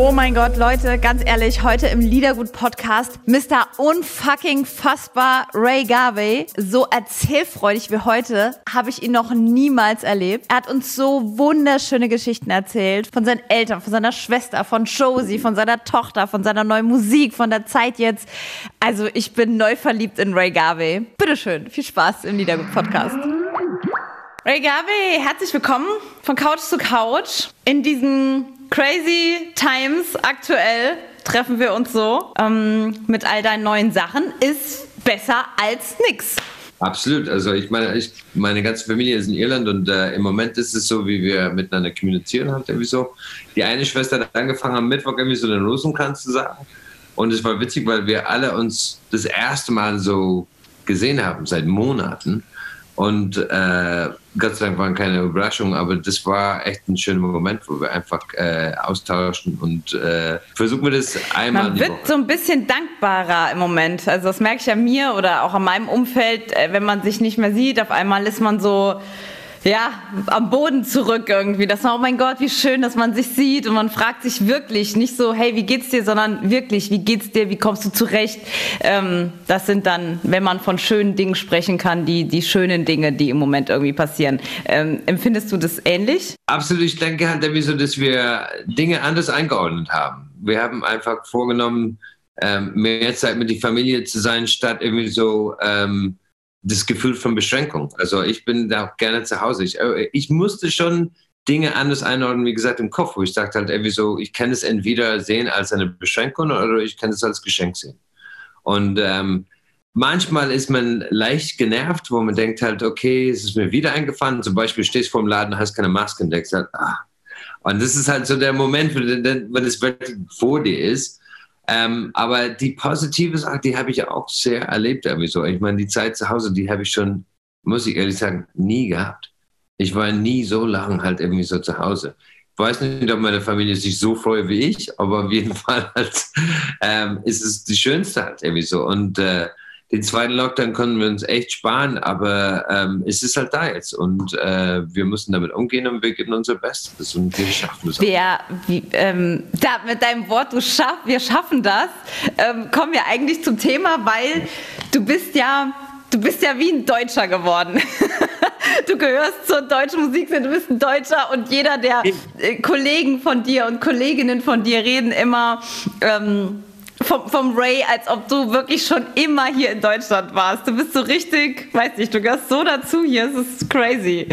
Oh mein Gott, Leute, ganz ehrlich, heute im Liedergut-Podcast Mr. Unfucking Fassbar Ray Garvey. So erzählfreudig wie heute habe ich ihn noch niemals erlebt. Er hat uns so wunderschöne Geschichten erzählt. Von seinen Eltern, von seiner Schwester, von Josie, von seiner Tochter, von seiner neuen Musik, von der Zeit jetzt. Also ich bin neu verliebt in Ray Garvey. Bitteschön, viel Spaß im Liedergut-Podcast. Ray Garvey, herzlich willkommen von Couch zu Couch in diesen Crazy Times aktuell treffen wir uns so ähm, mit all deinen neuen Sachen. Ist besser als nix. Absolut. Also ich meine, ich, meine ganze Familie ist in Irland und äh, im Moment ist es so, wie wir miteinander kommunizieren halt irgendwie so. Die eine Schwester hat angefangen am Mittwoch irgendwie so den Rosenkranz zu sagen. Und es war witzig, weil wir alle uns das erste Mal so gesehen haben seit Monaten. Und äh, Gott sei Dank waren keine Überraschungen, aber das war echt ein schöner Moment, wo wir einfach äh, austauschen und äh, versuchen wir das einmal. Man wird so ein bisschen dankbarer im Moment. Also das merke ich ja mir oder auch an meinem Umfeld, äh, wenn man sich nicht mehr sieht, auf einmal ist man so ja, am Boden zurück irgendwie. Das war, oh mein Gott, wie schön, dass man sich sieht und man fragt sich wirklich nicht so, hey, wie geht's dir, sondern wirklich, wie geht's dir, wie kommst du zurecht? Ähm, das sind dann, wenn man von schönen Dingen sprechen kann, die, die schönen Dinge, die im Moment irgendwie passieren. Ähm, empfindest du das ähnlich? Absolut, ich denke halt irgendwie so, dass wir Dinge anders eingeordnet haben. Wir haben einfach vorgenommen, ähm, mehr Zeit mit der Familie zu sein, statt irgendwie so, ähm, das Gefühl von Beschränkung. Also ich bin da auch gerne zu Hause. Ich, äh, ich musste schon Dinge anders einordnen, wie gesagt, im Kopf, wo ich sagte halt irgendwie so, ich kann es entweder sehen als eine Beschränkung oder ich kann es als Geschenk sehen. Und ähm, manchmal ist man leicht genervt, wo man denkt halt, okay, es ist mir wieder eingefallen. Zum Beispiel stehst du vor dem Laden, hast keine Maske und denkst halt, ah. Und das ist halt so der Moment, wenn es wirklich vor dir ist. Ähm, aber die positive Sache, die habe ich auch sehr erlebt. Sowieso. Ich meine, die Zeit zu Hause, die habe ich schon, muss ich ehrlich sagen, nie gehabt. Ich war nie so lange halt irgendwie so zu Hause. Ich weiß nicht, ob meine Familie sich so freut wie ich, aber auf jeden Fall halt, ähm, ist es die schönste halt irgendwie so. Und äh, den zweiten Lockdown können wir uns echt sparen, aber ähm, es ist halt da jetzt und äh, wir müssen damit umgehen und wir geben unser Bestes und wir schaffen es. Wie, ähm, da, mit deinem Wort, du schaff, wir schaffen das, ähm, kommen wir eigentlich zum Thema, weil du bist ja, du bist ja wie ein Deutscher geworden. du gehörst zur deutschen Musikszene, du bist ein Deutscher und jeder der äh, Kollegen von dir und Kolleginnen von dir reden immer. Ähm, vom, vom Ray, als ob du wirklich schon immer hier in Deutschland warst. Du bist so richtig, weiß nicht, du gehörst so dazu hier, es ist crazy.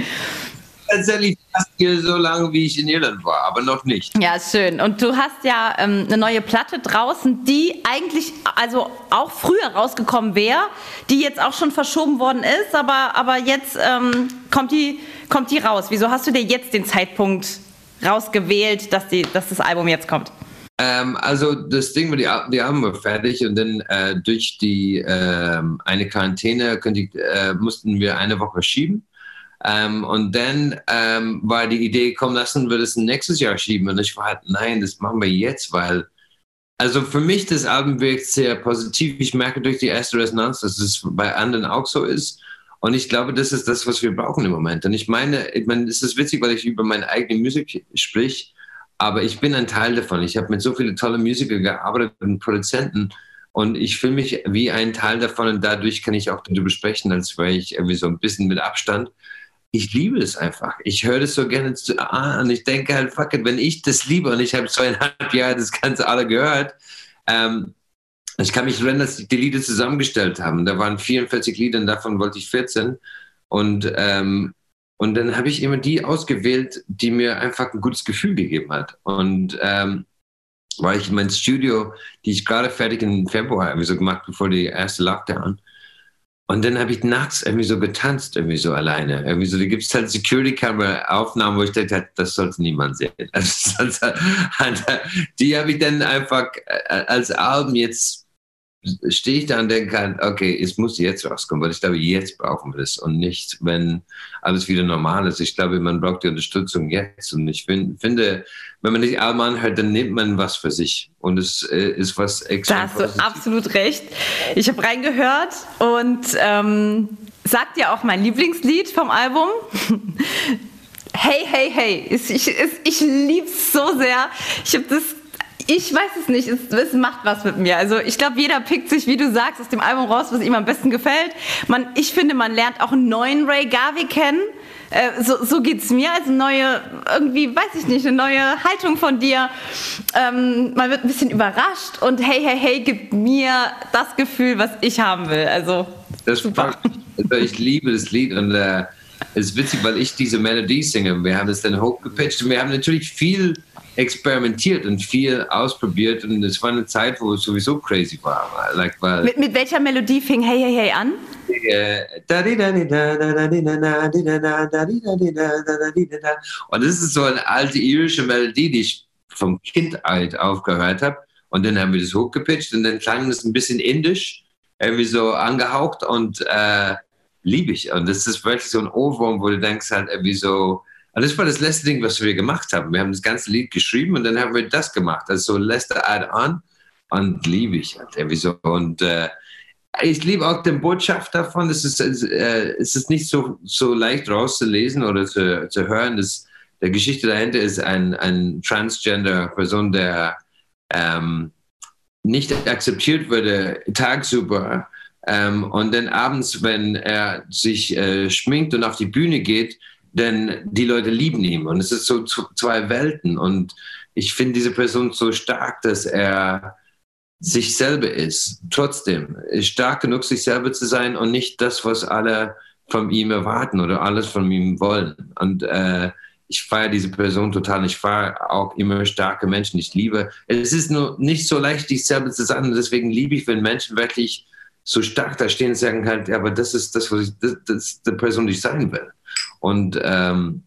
Tatsächlich fast hier so lange, wie ich in Irland war, aber noch nicht. Ja, schön. Und du hast ja ähm, eine neue Platte draußen, die eigentlich also auch früher rausgekommen wäre, die jetzt auch schon verschoben worden ist, aber, aber jetzt ähm, kommt, die, kommt die raus. Wieso hast du dir jetzt den Zeitpunkt rausgewählt, dass, die, dass das Album jetzt kommt? Ähm, also das Ding war, die, die Alben war fertig und dann äh, durch die äh, eine Quarantäne ich, äh, mussten wir eine Woche schieben. Ähm, und dann ähm, war die Idee, komm, lassen wir das nächstes Jahr schieben. Und ich war halt, nein, das machen wir jetzt, weil also für mich das Album wirkt sehr positiv. Ich merke durch die erste Resonanz, dass es bei anderen auch so ist. Und ich glaube, das ist das, was wir brauchen im Moment. Und ich meine, ich meine, es ist witzig, weil ich über meine eigene Musik sprich. Aber ich bin ein Teil davon. Ich habe mit so vielen tollen Musikern gearbeitet und Produzenten. Und ich fühle mich wie ein Teil davon. Und dadurch kann ich auch darüber sprechen, als wäre ich irgendwie so ein bisschen mit Abstand. Ich liebe es einfach. Ich höre das so gerne zu, ah, und ich denke halt, fuck it, wenn ich das liebe und ich habe zweieinhalb Jahre das Ganze alle gehört, ähm, ich kann mich erinnern, dass die Lieder zusammengestellt haben. Da waren 44 Lieder und davon wollte ich 14. Und ähm, und dann habe ich immer die ausgewählt, die mir einfach ein gutes Gefühl gegeben hat. Und ähm, weil ich mein Studio, die ich gerade fertig im Februar irgendwie so gemacht, bevor die erste Lockdown. Und dann habe ich nachts irgendwie so getanzt, irgendwie so alleine. Irgendwie so, da gibt es halt Security-Camera-Aufnahmen, wo ich dachte, das sollte niemand sehen. Also, die habe ich dann einfach äh, als Album jetzt stehe ich da und denke halt, okay, es muss jetzt rauskommen, weil ich glaube, jetzt brauchen wir es und nicht, wenn alles wieder normal ist. Ich glaube, man braucht die Unterstützung jetzt und ich find, finde, wenn man nicht Alman hört, dann nimmt man was für sich und es äh, ist was extra. Da hast du absolut recht. Ich habe reingehört und ähm, sagt ja auch mein Lieblingslied vom Album. hey, hey, hey. Ich, ich, ich liebe es so sehr. Ich habe das ich weiß es nicht, es, es, macht was mit mir. Also ich glaube, jeder pickt sich, wie du sagst, aus dem Album raus, was ihm am besten gefällt. Man, ich finde, man lernt auch einen neuen Ray Garvey kennen. Äh, so, so geht es mir, also neue, irgendwie, weiß ich nicht, eine neue Haltung von dir. Ähm, man wird ein bisschen überrascht und hey, hey, hey, gibt mir das Gefühl, was ich haben will. Also das super. Also ich liebe das Lied und äh, es ist witzig, weil ich diese Melodie singe. Wir haben es dann hochgepitcht und wir haben natürlich viel experimentiert und viel ausprobiert und es war eine Zeit, wo es sowieso crazy war. Like, weil mit, mit welcher Melodie fing Hey Hey Hey an? Und das ist so eine alte irische Melodie, die ich vom Kindheit aufgehört habe. Und dann haben wir das hochgepitcht und dann klang es ein bisschen indisch, irgendwie so angehaucht und äh, liebe ich. Und das ist wirklich so ein Ohrwurm, wo du denkst halt irgendwie so, und das war das letzte Ding, was wir gemacht haben. Wir haben das ganze Lied geschrieben und dann haben wir das gemacht. Also so letzte Add-on und liebe ich halt irgendwie so. Und äh, ich liebe auch den Botschaft davon. Es ist, äh, es ist nicht so, so leicht rauszulesen oder zu, zu hören. Das, der Geschichte dahinter ist ein, ein Transgender-Person, der ähm, nicht akzeptiert wurde tagsüber. Ähm, und dann abends, wenn er sich äh, schminkt und auf die Bühne geht, denn die Leute lieben ihn und es ist so zwei Welten und ich finde diese Person so stark, dass er sich selber ist. Trotzdem ist stark genug, sich selber zu sein und nicht das, was alle von ihm erwarten oder alles von ihm wollen. Und äh, ich feiere diese Person total. Ich feiere auch immer starke Menschen. Ich liebe. Es ist nur nicht so leicht, dich selber zu sein. Und deswegen liebe ich, wenn Menschen wirklich so stark da stehen und sagen halt, ja, aber das ist das, was ich, das, das ist die Person, die ich sein will. Und, ähm,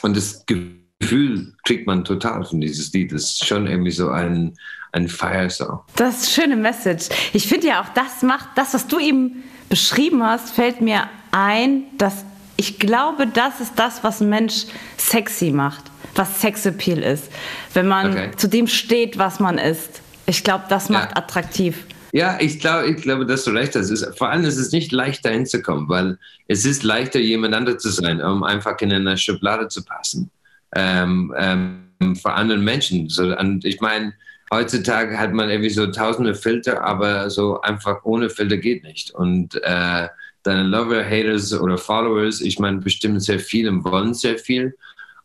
und das Gefühl kriegt man total von dieses Lied. Das ist schon irgendwie so ein, ein Feiersong. Das ist eine schöne Message. Ich finde ja auch, das macht, das, was du eben beschrieben hast, fällt mir ein, dass ich glaube, das ist das, was ein Mensch sexy macht, was Sexappeal ist. Wenn man okay. zu dem steht, was man ist. Ich glaube, das macht ja. attraktiv. Ja, ich glaube, ich glaube, dass du recht hast. Ist, vor allem ist es nicht leicht, dahin zu kommen, weil es ist leichter, jemand anderes zu sein, um einfach in eine Schublade zu passen. Ähm, ähm, vor anderen Menschen. So, und ich meine, heutzutage hat man irgendwie so tausende Filter, aber so einfach ohne Filter geht nicht. Und äh, deine Lover, Haters oder Followers, ich meine, bestimmen sehr viel und wollen sehr viel.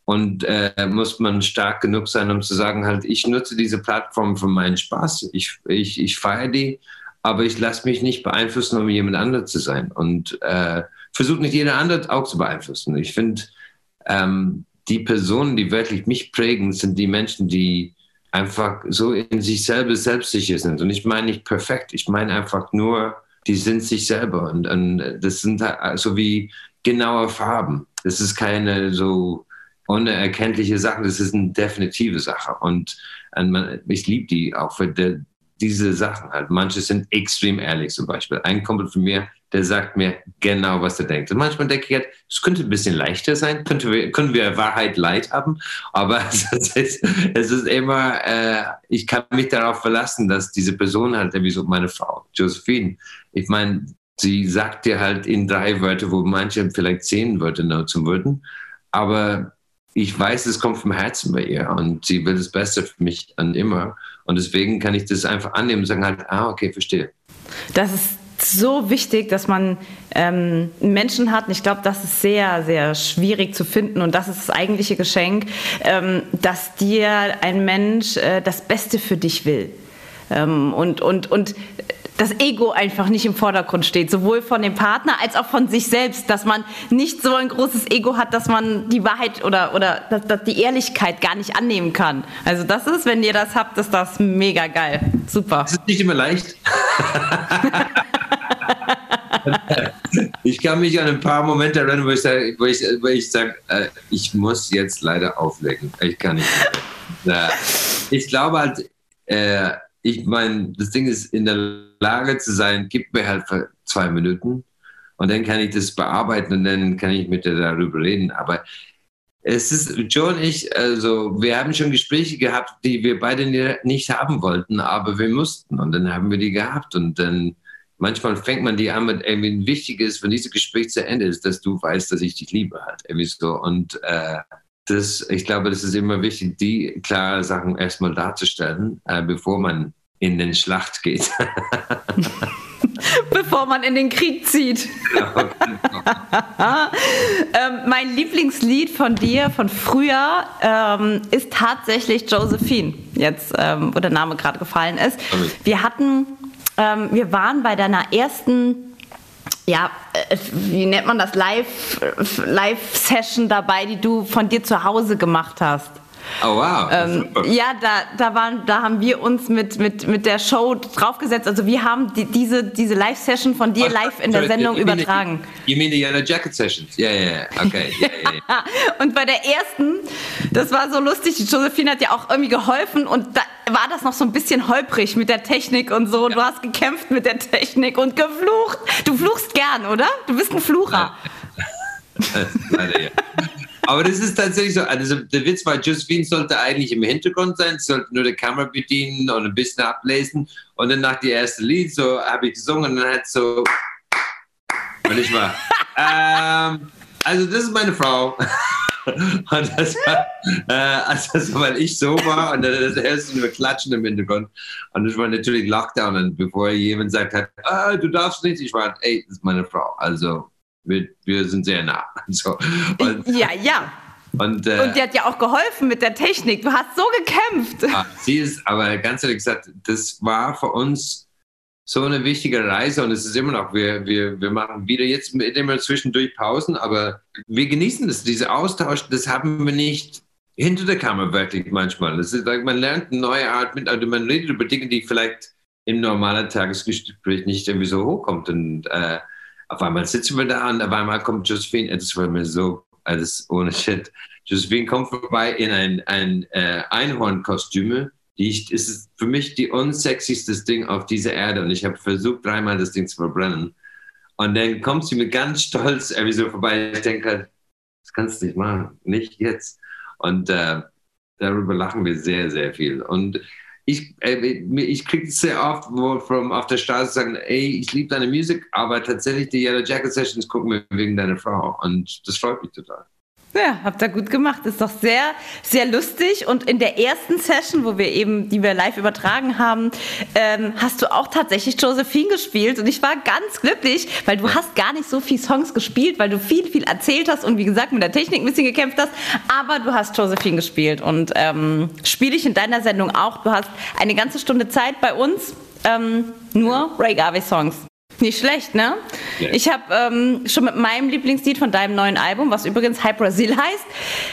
Und äh, muss man stark genug sein, um zu sagen, halt, ich nutze diese Plattform für meinen Spaß. Ich, ich, ich feiere die, aber ich lasse mich nicht beeinflussen, um jemand anderes zu sein. Und äh, versuche nicht jeder andere auch zu beeinflussen. Ich finde, ähm, die Personen, die wirklich mich prägen, sind die Menschen, die einfach so in sich selber selbstsicher sind. Und ich meine nicht perfekt, ich meine einfach nur, die sind sich selber. Und, und das sind so wie genaue Farben. Das ist keine so unerkenntliche Sachen. Das ist eine definitive Sache. Und, und ich liebe die auch für die, diese Sachen halt. Manche sind extrem ehrlich zum Beispiel. Ein Kumpel von mir, der sagt mir genau, was er denkt. Und manchmal denke ich halt, es könnte ein bisschen leichter sein, könnte wir, können wir Wahrheit leid haben, aber es ist, es ist immer, äh, ich kann mich darauf verlassen, dass diese Person halt, wie so meine Frau, Josephine, ich meine, sie sagt dir halt in drei Wörter, wo manche vielleicht zehn Wörter nutzen würden, aber ich weiß, es kommt vom Herzen bei ihr und sie will das Beste für mich und immer. Und deswegen kann ich das einfach annehmen und sagen halt, ah, okay, verstehe. Das ist so wichtig, dass man ähm, Menschen hat. Und ich glaube, das ist sehr, sehr schwierig zu finden. Und das ist das eigentliche Geschenk, ähm, dass dir ein Mensch äh, das Beste für dich will. Ähm, und, und, und das Ego einfach nicht im Vordergrund steht, sowohl von dem Partner als auch von sich selbst, dass man nicht so ein großes Ego hat, dass man die Wahrheit oder, oder dass, dass die Ehrlichkeit gar nicht annehmen kann. Also das ist, wenn ihr das habt, ist das mega geil. Super. Das ist nicht immer leicht. ich kann mich an ein paar Momente erinnern, wo ich sage, wo ich, wo ich, sag, äh, ich muss jetzt leider auflegen. Ich kann nicht mehr. ich glaube halt, äh, ich meine, das Ding ist, in der Lage zu sein, gib mir halt zwei Minuten und dann kann ich das bearbeiten und dann kann ich mit dir darüber reden. Aber es ist, Joe und ich, also wir haben schon Gespräche gehabt, die wir beide nicht haben wollten, aber wir mussten und dann haben wir die gehabt und dann manchmal fängt man die an mit irgendwie wichtig ist, wenn dieses Gespräch zu Ende ist, dass du weißt, dass ich dich liebe halt. Irgendwie so. Und äh, das, ich glaube, das ist immer wichtig, die klaren Sachen erstmal darzustellen, äh, bevor man in den Schlacht geht. Bevor man in den Krieg zieht. Genau, genau. ähm, mein Lieblingslied von dir von früher ähm, ist tatsächlich Josephine, jetzt ähm, wo der Name gerade gefallen ist. Wir hatten, ähm, wir waren bei deiner ersten ja, äh, wie nennt man das, Live-Session dabei, die du von dir zu Hause gemacht hast. Oh wow. Ähm, ja, da, da, waren, da haben wir uns mit, mit, mit der Show draufgesetzt. Also wir haben die, diese, diese Live-Session von dir live in der Sendung übertragen. You mean the Yellow Jacket Sessions? Ja, ja, ja. Okay. Yeah, yeah. und bei der ersten, das war so lustig, die Josephine hat ja auch irgendwie geholfen und da war das noch so ein bisschen holprig mit der Technik und so. Ja. Du hast gekämpft mit der Technik und geflucht. Du fluchst gern, oder? Du bist ein Flucher. Leider, ja. Aber das ist tatsächlich so. Also der Witz war, Josephine sollte eigentlich im Hintergrund sein, sollte nur die Kamera bedienen und ein bisschen ablesen. Und dann nach dem ersten Lied so habe ich gesungen und dann hat so. Und ich war. ähm, also das ist meine Frau. Und das war, äh, also weil ich so war und dann das erste nur Klatschen im Hintergrund. Und das war natürlich Lockdown. Und bevor jemand sagt hat, ah, du darfst nicht, ich war, ey, das ist meine Frau. Also wir, wir sind sehr nah. So. Und, ja, ja. Und, äh, und die hat ja auch geholfen mit der Technik. Du hast so gekämpft. Ja, sie ist, aber ganz ehrlich gesagt, das war für uns so eine wichtige Reise und es ist immer noch, wir, wir, wir machen wieder jetzt immer zwischendurch Pausen, aber wir genießen das, diese Austausch, das haben wir nicht hinter der Kamera wirklich manchmal. Das ist, man lernt eine neue Art mit, also man redet über Dinge, die vielleicht im normalen Tagesgespräch nicht irgendwie so hochkommt und äh, auf einmal sitzen wir da und auf einmal kommt Josephine, das war mir so, alles ohne Shit. Josephine kommt vorbei in ein, ein äh, Einhornkostüme. Die ich, ist für mich die unsexyste Ding auf dieser Erde und ich habe versucht, dreimal das Ding zu verbrennen. Und dann kommt sie mir ganz stolz irgendwie so vorbei. Ich denke das kannst du nicht machen, nicht jetzt. Und äh, darüber lachen wir sehr, sehr viel. Und ich, äh, ich kriege sehr oft, wo auf der Straße sagen, ey, ich liebe deine Musik, aber tatsächlich die Yellow Jacket Sessions gucken wir wegen deiner Frau und das freut mich total. Ja, habt ihr gut gemacht. Ist doch sehr, sehr lustig. Und in der ersten Session, wo wir eben, die wir live übertragen haben, ähm, hast du auch tatsächlich Josephine gespielt. Und ich war ganz glücklich, weil du hast gar nicht so viele Songs gespielt, weil du viel, viel erzählt hast und wie gesagt mit der Technik ein bisschen gekämpft hast. Aber du hast Josephine gespielt und ähm, spiele ich in deiner Sendung auch. Du hast eine ganze Stunde Zeit bei uns. Ähm, nur Ray Garvey Songs. Nicht schlecht, ne? Ja. Ich habe ähm, schon mit meinem Lieblingslied von deinem neuen Album, was übrigens Hype Brazil heißt,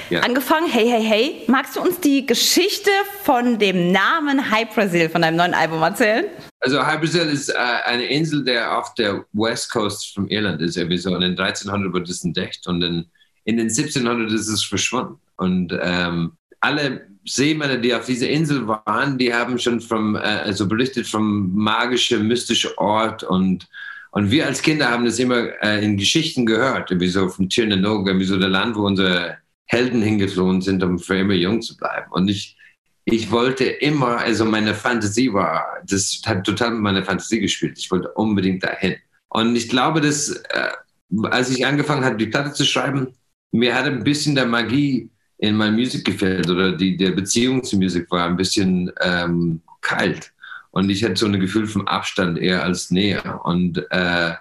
ja. angefangen. Hey, hey, hey. Magst du uns die Geschichte von dem Namen Hype Brazil von deinem neuen Album erzählen? Also Hype Brazil ist äh, eine Insel, der auf der West Coast von Irland ist. Irgendwie so. Und in 1300 wurde es entdeckt und in, in den 1700 ist es verschwunden. Und ähm, alle Seemänner, die auf dieser Insel waren, die haben schon vom, äh, also berichtet vom magischen, mystischen Ort und und wir als Kinder haben das immer äh, in Geschichten gehört, wie so von Chernobyl, wie so der Land, wo unsere Helden hingeflohen sind, um für immer jung zu bleiben. Und ich, ich wollte immer, also meine Fantasie war, das hat total mit meiner Fantasie gespielt. Ich wollte unbedingt dahin. Und ich glaube, dass, äh, als ich angefangen habe, die Platte zu schreiben, mir hat ein bisschen der Magie in meiner Musik gefällt oder die, der Beziehung zur Musik war ein bisschen ähm, kalt. Und ich hatte so ein Gefühl vom Abstand eher als Nähe. Und äh,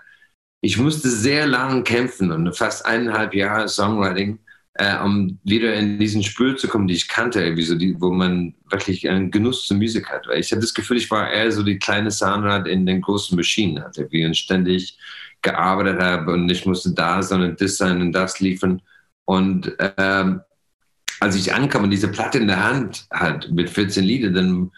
ich musste sehr lange kämpfen und fast eineinhalb Jahre Songwriting, äh, um wieder in diesen Spür zu kommen, die ich kannte, irgendwie so die, wo man wirklich einen Genuss zur Musik hat. Weil ich hatte das Gefühl, ich war eher so die kleine Soundrad in den großen Maschinen, hatte, wie ich ständig gearbeitet habe und ich musste da sein und das sein und das liefern. Und ähm, als ich ankam und diese Platte in der Hand hat mit 14 Lieder, dann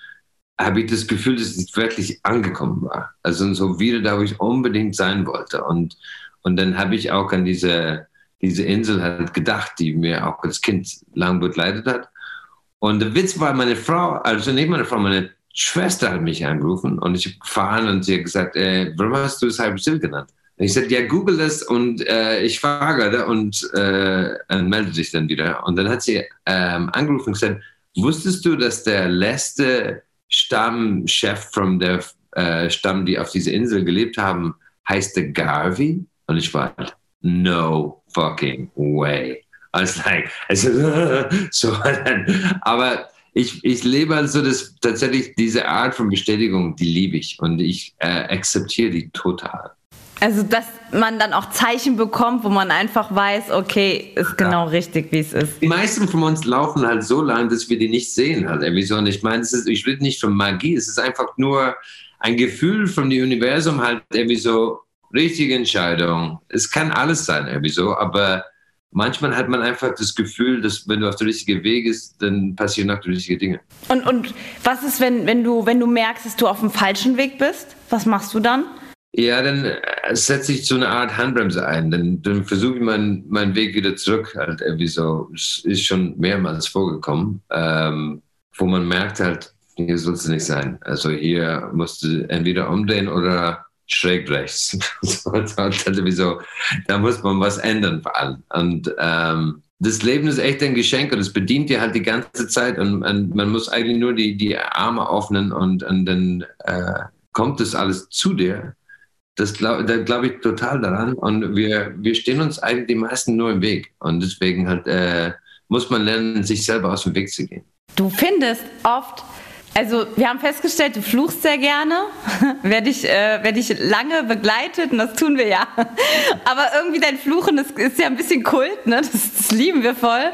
habe ich das Gefühl, dass ich wirklich angekommen war. Also so wieder da, wo ich unbedingt sein wollte. Und, und dann habe ich auch an diese, diese Insel halt gedacht, die mir auch als Kind lang begleitet hat. Und der Witz war, meine Frau, also nicht meine Frau, meine Schwester hat mich angerufen und ich habe gefahren und sie hat gesagt, äh, warum hast du Cypress Hill genannt? Und ich sagte, ja, google das und äh, ich gerade und äh, melde dich dann wieder. Und dann hat sie ähm, angerufen und gesagt, wusstest du, dass der letzte Stammchef von der äh, Stamm, die auf dieser Insel gelebt haben, heißt Garvey? Und ich war, no fucking way. I was like, also, so, aber ich, ich lebe also das, tatsächlich diese Art von Bestätigung, die liebe ich und ich äh, akzeptiere die total. Also, dass man dann auch Zeichen bekommt, wo man einfach weiß, okay, ist genau ja. richtig, wie es ist. Die meisten von uns laufen halt so lang, dass wir die nicht sehen halt. Und ich meine, ist, ich rede nicht von Magie, es ist einfach nur ein Gefühl von dem Universum halt irgendwie so, richtige Entscheidung. Es kann alles sein irgendwie so, aber manchmal hat man einfach das Gefühl, dass wenn du auf der richtigen Weg bist, dann passieren auch die richtigen Dinge. Und, und was ist, wenn, wenn, du, wenn du merkst, dass du auf dem falschen Weg bist? Was machst du dann? Ja, dann äh, setze ich so eine Art Handbremse ein. Dann, dann versuche ich meinen, meinen Weg wieder zurück. Halt irgendwie so. Es ist schon mehrmals vorgekommen, ähm, wo man merkt halt, hier soll es nicht sein. Also hier musst du entweder umdrehen oder schräg rechts. so, da muss man was ändern vor allem. Und ähm, das Leben ist echt ein Geschenk und es bedient dir halt die ganze Zeit und, und man muss eigentlich nur die, die Arme öffnen und, und dann äh, kommt das alles zu dir. Das glaub, da glaube ich total daran und wir, wir stehen uns eigentlich die meisten nur im Weg und deswegen halt äh, muss man lernen, sich selber aus dem Weg zu gehen. Du findest oft also wir haben festgestellt, du fluchst sehr gerne. wer, dich, äh, wer dich lange begleitet, und das tun wir ja. Aber irgendwie dein Fluchen ist, ist ja ein bisschen Kult, ne? Das, das, lieben wir voll.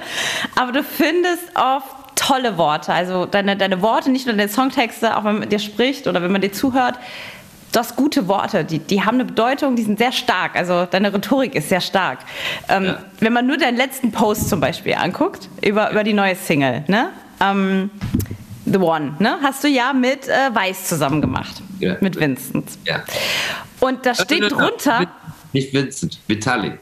Aber du findest oft tolle Worte. Also deine, deine Worte, nicht nur deine Songtexte, auch wenn man dir spricht oder wenn man dir zuhört. Du hast gute Worte, die, die haben eine Bedeutung, die sind sehr stark. Also deine Rhetorik ist sehr stark. Ähm, ja. Wenn man nur deinen letzten Post zum Beispiel anguckt, über, über die neue Single, ne? Ähm, The One, ne? Hast du ja mit äh, Weiß zusammen gemacht. Ja. Mit Vincent. Ja. Und da steht drunter. Nicht Vincent, Vitali.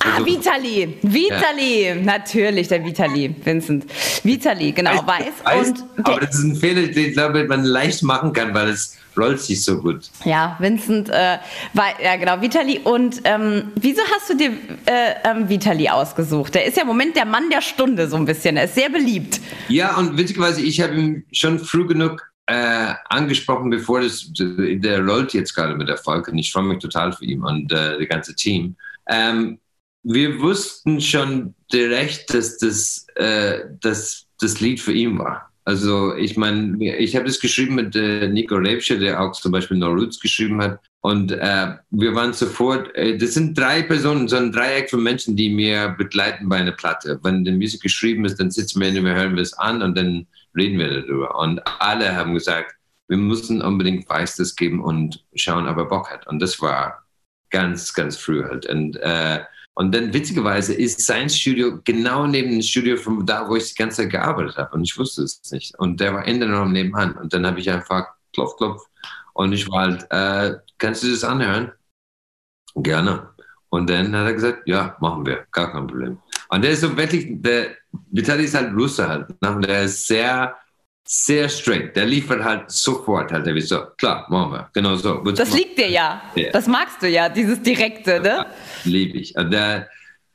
Ah, also, Vitali. Vitali. Ja. Natürlich, der Vitali, Vincent. Vitali, genau, weiß. weiß und aber das ist ein Fehler, den ich glaube, man leicht machen kann, weil es rollt sich so gut. Ja, Vincent, äh, war, ja genau, Vitali. Und ähm, wieso hast du dir äh, ähm, Vitali ausgesucht? Der ist ja im Moment der Mann der Stunde so ein bisschen. Er ist sehr beliebt. Ja, und witzigerweise, ich habe ihn schon früh genug äh, angesprochen, bevor das, der rollt jetzt gerade mit Erfolg und ich freue mich total für ihn und äh, das ganze Team. Ähm, wir wussten schon direkt, dass das, äh, dass das Lied für ihn war. Also ich meine, ich habe das geschrieben mit äh, Nico Rebsche, der auch zum Beispiel No Roots geschrieben hat. Und äh, wir waren sofort, äh, das sind drei Personen, so ein Dreieck von Menschen, die mir begleiten bei einer Platte. Wenn die Musik geschrieben ist, dann sitzen wir hin, wir hören es an und dann reden wir darüber. Und alle haben gesagt, wir müssen unbedingt Weiß das geben und schauen, ob er Bock hat. Und das war ganz, ganz früh halt. Und äh, und dann witzigerweise ist sein Studio genau neben dem Studio von da, wo ich die ganze Zeit gearbeitet habe. Und ich wusste es nicht. Und der war in der Raum nebenan. Und dann habe ich einfach klopf, klopf. Und ich war halt, äh, kannst du das anhören? Gerne. Und dann hat er gesagt, ja, machen wir, gar kein Problem. Und der ist so wirklich, der Vitali ist halt Russer halt. Ne? Der ist sehr, sehr straight. Der liefert halt sofort halt. Der so, klar, machen wir. Genau so. Das liegt dir ja. ja. Das magst du ja, dieses Direkte, ne? liebe ich. Und der,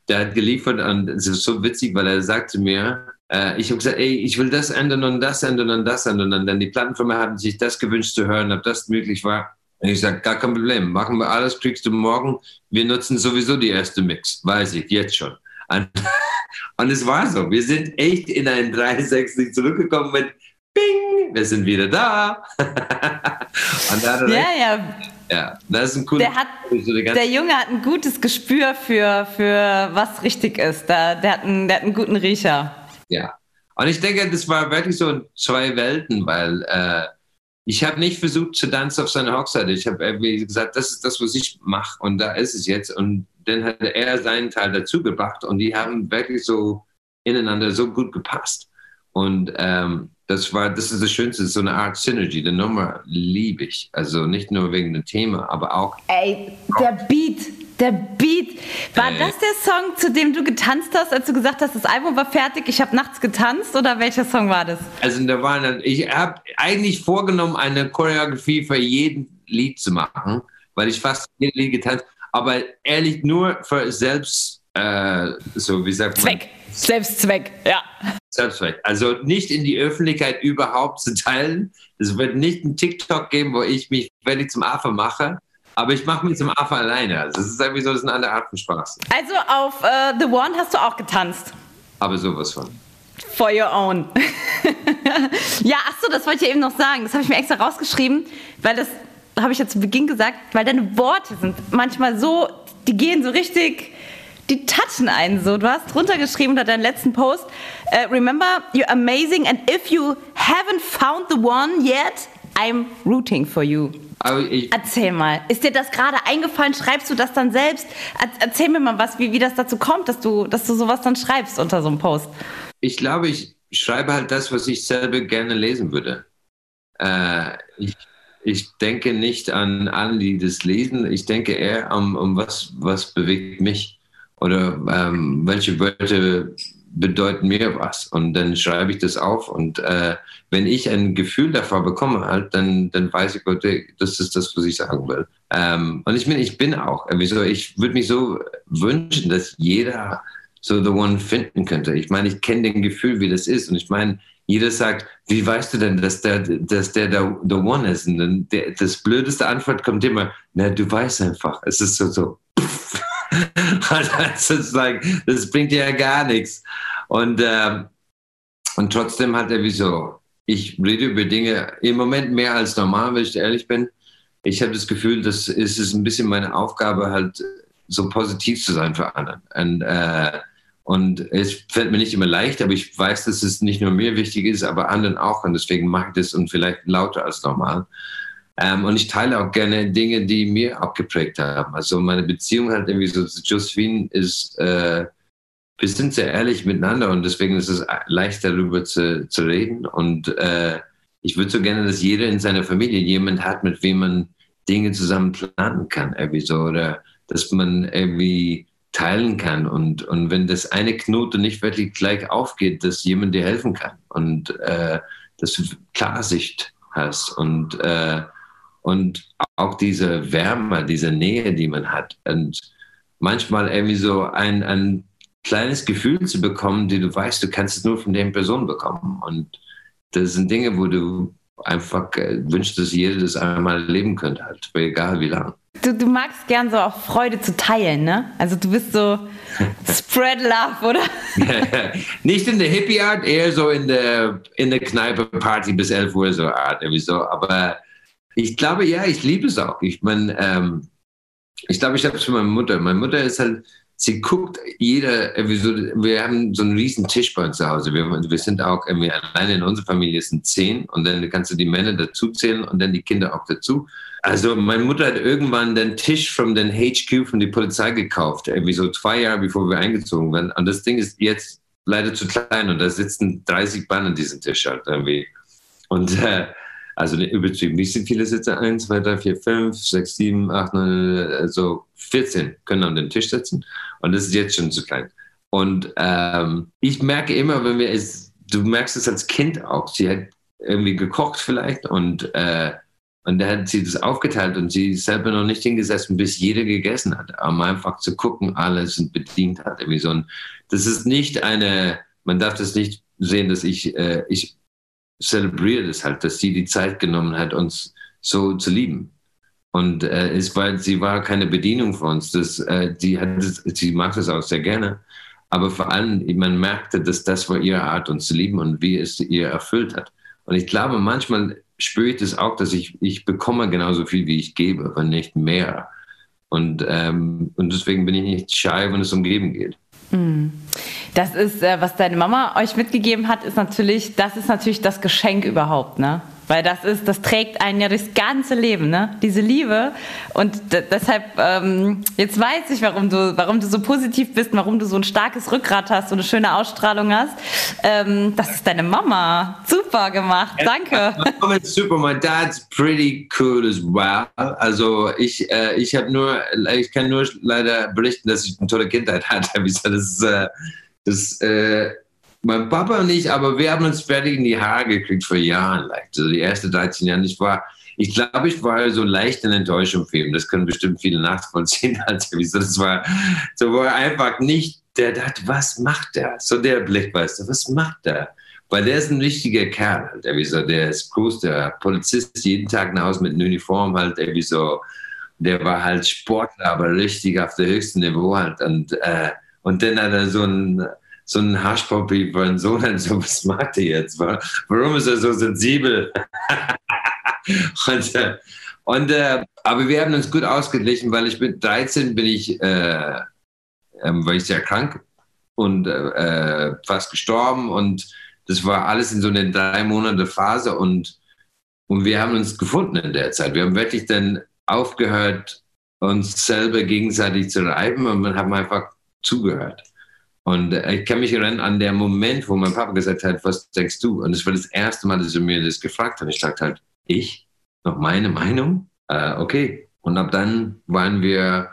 der hat geliefert und es ist so witzig, weil er sagte mir, äh, ich habe gesagt, ey, ich will das ändern und das ändern und das ändern. Und dann die Plattenfirma haben sich das gewünscht zu hören, ob das möglich war. Und ich sage, gar kein Problem, machen wir alles, kriegst du morgen. Wir nutzen sowieso die erste Mix, weiß ich, jetzt schon. Und, und es war so, wir sind echt in ein 360 zurückgekommen mit Bing, wir sind wieder da. ja, ja. Ja, das ist ein cooler. Der, hat, der Junge hat ein gutes Gespür für, für was richtig ist. Der, der, hat einen, der hat einen guten Riecher. Ja. Und ich denke, das war wirklich so zwei Welten, weil äh, ich habe nicht versucht zu tanzen auf seiner Hochzeit. Ich habe irgendwie gesagt, das ist das, was ich mache und da ist es jetzt. Und dann hat er seinen Teil dazu gebracht und die haben wirklich so ineinander so gut gepasst. Und ähm, Das war, das ist das Schönste, so eine Art Synergy. Die Nummer liebe ich. Also nicht nur wegen dem Thema, aber auch. Ey, der Beat, der Beat. War Ey. das der Song, zu dem du getanzt hast, als du gesagt hast, das Album war fertig, ich habe nachts getanzt? Oder welcher Song war das? Also da waren, ich habe eigentlich vorgenommen, eine Choreografie für jeden Lied zu machen, weil ich fast jedes Lied getanzt, aber ehrlich nur für selbst, äh, so wie sagt man, Zweck. Selbstzweck, ja. Selbstzweck. Also nicht in die Öffentlichkeit überhaupt zu teilen. Es wird nicht einen TikTok geben, wo ich mich fertig zum Affe mache, aber ich mache mich zum Affe alleine. Also das ist irgendwie so, das ist eine andere Art von Spaß. Also auf äh, The One hast du auch getanzt. Aber sowas von. For your own. ja, ach so, das wollte ich ja eben noch sagen. Das habe ich mir extra rausgeschrieben, weil das habe ich ja zu Beginn gesagt, weil deine Worte sind manchmal so, die gehen so richtig, die touchen einen so. Du hast drunter geschrieben unter deinem letzten Post, äh, remember, you're amazing and if you haven't found the one yet, I'm rooting for you. Ich, Erzähl mal, ist dir das gerade eingefallen? Schreibst du das dann selbst? Er- Erzähl mir mal was, wie, wie das dazu kommt, dass du, dass du sowas dann schreibst unter so einem Post. ich glaube, ich schreibe halt das, was ich selber gerne lesen würde. Äh, ich, ich denke nicht an alle, die das lesen. Ich denke eher um, um was, was bewegt mich oder ähm, welche Wörter bedeuten mir was. Und dann schreibe ich das auf. Und äh, wenn ich ein Gefühl davor bekomme, halt, dann, dann weiß ich, okay, das ist das, was ich sagen will. Ähm, und ich meine, ich bin auch, äh, wieso, ich würde mich so wünschen, dass jeder so The One finden könnte. Ich meine, ich kenne den Gefühl, wie das ist. Und ich meine, jeder sagt, wie weißt du denn, dass der, dass der der The One ist? Und dann der, das blödeste Antwort kommt immer, na, du weißt einfach. Es ist so, so. Und das ist like, das bringt ja gar nichts. Und, ähm, und trotzdem hat er wieso, ich rede über Dinge im Moment mehr als normal, wenn ich ehrlich bin. Ich habe das Gefühl, dass es ist ein bisschen meine Aufgabe, halt so positiv zu sein für anderen. Und, äh, und es fällt mir nicht immer leicht, aber ich weiß, dass es nicht nur mir wichtig ist, aber anderen auch. Und deswegen mache ich das und vielleicht lauter als normal. Ähm, und ich teile auch gerne Dinge, die mir auch geprägt haben. Also meine Beziehung halt irgendwie so zu Josephine ist, äh, wir sind sehr ehrlich miteinander und deswegen ist es leicht darüber zu, zu reden. Und äh, ich würde so gerne, dass jeder in seiner Familie jemand hat, mit wem man Dinge zusammen planen kann, irgendwie so, oder dass man irgendwie teilen kann. Und, und wenn das eine Knote nicht wirklich gleich aufgeht, dass jemand dir helfen kann und äh, dass du Klarsicht hast und, äh, und auch diese Wärme, diese Nähe, die man hat. Und manchmal irgendwie so ein, ein kleines Gefühl zu bekommen, die du weißt, du kannst es nur von der Person bekommen. Und das sind Dinge, wo du einfach äh, wünschst, dass jeder das einmal erleben könnte, halt, egal wie lang. Du, du magst gern so auch Freude zu teilen, ne? Also du bist so spread love, oder? Nicht in der Hippie-Art, eher so in der, in der Kneipe Party bis 11 Uhr so Art, irgendwie so. Aber ich glaube, ja, ich liebe es auch. Ich meine, ähm, ich glaube, ich habe es für meine Mutter. Meine Mutter ist halt, sie guckt jeder, wir haben so einen riesen Tisch bei uns zu Hause. Wir, wir sind auch irgendwie alleine in unserer Familie sind zehn und dann kannst du die Männer dazu zählen und dann die Kinder auch dazu. Also meine Mutter hat irgendwann den Tisch von den HQ von der Polizei gekauft, irgendwie so zwei Jahre bevor wir eingezogen waren. Und das Ding ist jetzt leider zu klein und da sitzen 30 Mann an diesem Tisch halt irgendwie. Und äh, also nicht übertrieben. Wie viele sitzen? Eins, zwei, drei, vier, fünf, sechs, sieben, acht, neun, also 14 können an den Tisch sitzen. Und das ist jetzt schon zu klein. Und ähm, ich merke immer, wenn wir es, du merkst es als Kind auch, sie hat irgendwie gekocht vielleicht und äh, und da hat sie das aufgeteilt und sie ist selber noch nicht hingesessen, bis jeder gegessen hat. Um einfach zu gucken, alle sind bedient hat. Irgendwie so ein, das ist nicht eine, man darf das nicht sehen, dass ich, äh, ich zelebriere das halt, dass sie die Zeit genommen hat, uns so zu lieben. Und äh, es war, sie war keine Bedienung für uns. Das, äh, die hat, das, sie mag das auch sehr gerne. Aber vor allem, man merkte, dass das war ihre Art, uns zu lieben und wie es ihr erfüllt hat. Und ich glaube, manchmal spüre ich das auch, dass ich, ich bekomme genauso viel, wie ich gebe, wenn nicht mehr. Und, ähm, und deswegen bin ich nicht shy, wenn es um Geben geht. Das ist, äh, was deine Mama euch mitgegeben hat, ist natürlich, das ist natürlich das Geschenk überhaupt, ne? Weil das ist, das trägt einen ja durchs ganze Leben, ne? Diese Liebe. Und deshalb, ähm, jetzt weiß ich, warum du, warum du so positiv bist, warum du so ein starkes Rückgrat hast und eine schöne Ausstrahlung hast. Ähm, das ist deine Mama. Super gemacht. Danke. My mom is super. My dad's pretty cool as well. Also ich, äh, ich habe nur, ich kann nur leider berichten, dass ich eine tolle Kindheit hatte. Das ist, äh, das, äh, mein Papa und ich, aber wir haben uns fertig in die Haare gekriegt vor Jahren. Like, so die ersten 13 Jahre. Ich war, ich glaube, ich war so leicht in Enttäuschung ihn. Das können bestimmt viele nachvollziehen. Also, das war, so war einfach nicht, der dachte, was macht der? So der Blick, was macht der? Weil der ist ein richtiger Kerl, halt, irgendwie so, der ist groß, der Polizist, jeden Tag nach Hause mit einer Uniform, halt, irgendwie so, der war halt Sportler, aber richtig auf der höchsten Niveau halt. Und, äh, und dann hat er so ein, so ein Haschpop wie mein Sohn und so, was macht er jetzt? Warum ist er so sensibel? und, äh, und äh, aber wir haben uns gut ausgeglichen, weil ich mit 13 bin ich, äh, ähm, war ich sehr krank und äh, fast gestorben und das war alles in so einer drei Monate Phase und, und wir haben uns gefunden in der Zeit. Wir haben wirklich dann aufgehört, uns selber gegenseitig zu reiben und wir haben einfach zugehört. Und äh, ich kann mich erinnern an den Moment, wo mein Papa gesagt hat, was denkst du? Und es war das erste Mal, dass er mir das gefragt hat. Ich dachte halt, ich? Noch meine Meinung? Äh, okay. Und ab dann waren wir,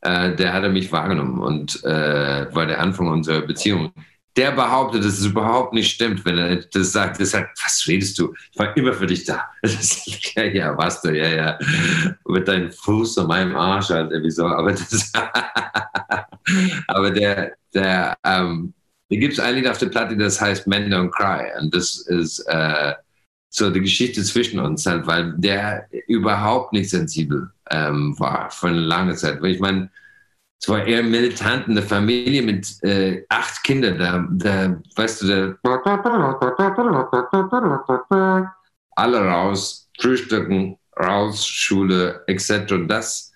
äh, der hat er mich wahrgenommen und äh, war der Anfang unserer Beziehung. Der behauptet, dass es überhaupt nicht stimmt, wenn er das sagt. Das sagt, was redest du? Ich war immer für dich da. ja, ja, warst du, ja, ja. Mit deinem Fuß an meinem Arsch halt, wieso? Aber das, aber der, der, ähm, da gibt es ein Lied auf der Platte, das heißt Men Don't Cry. Und das ist äh, so die Geschichte zwischen uns, halt, weil der überhaupt nicht sensibel ähm, war für eine lange Zeit. Weil ich meine, es war eher militant, eine Familie mit äh, acht Kindern, da, da, weißt du, da, alle raus, frühstücken, raus, Schule, etc. Das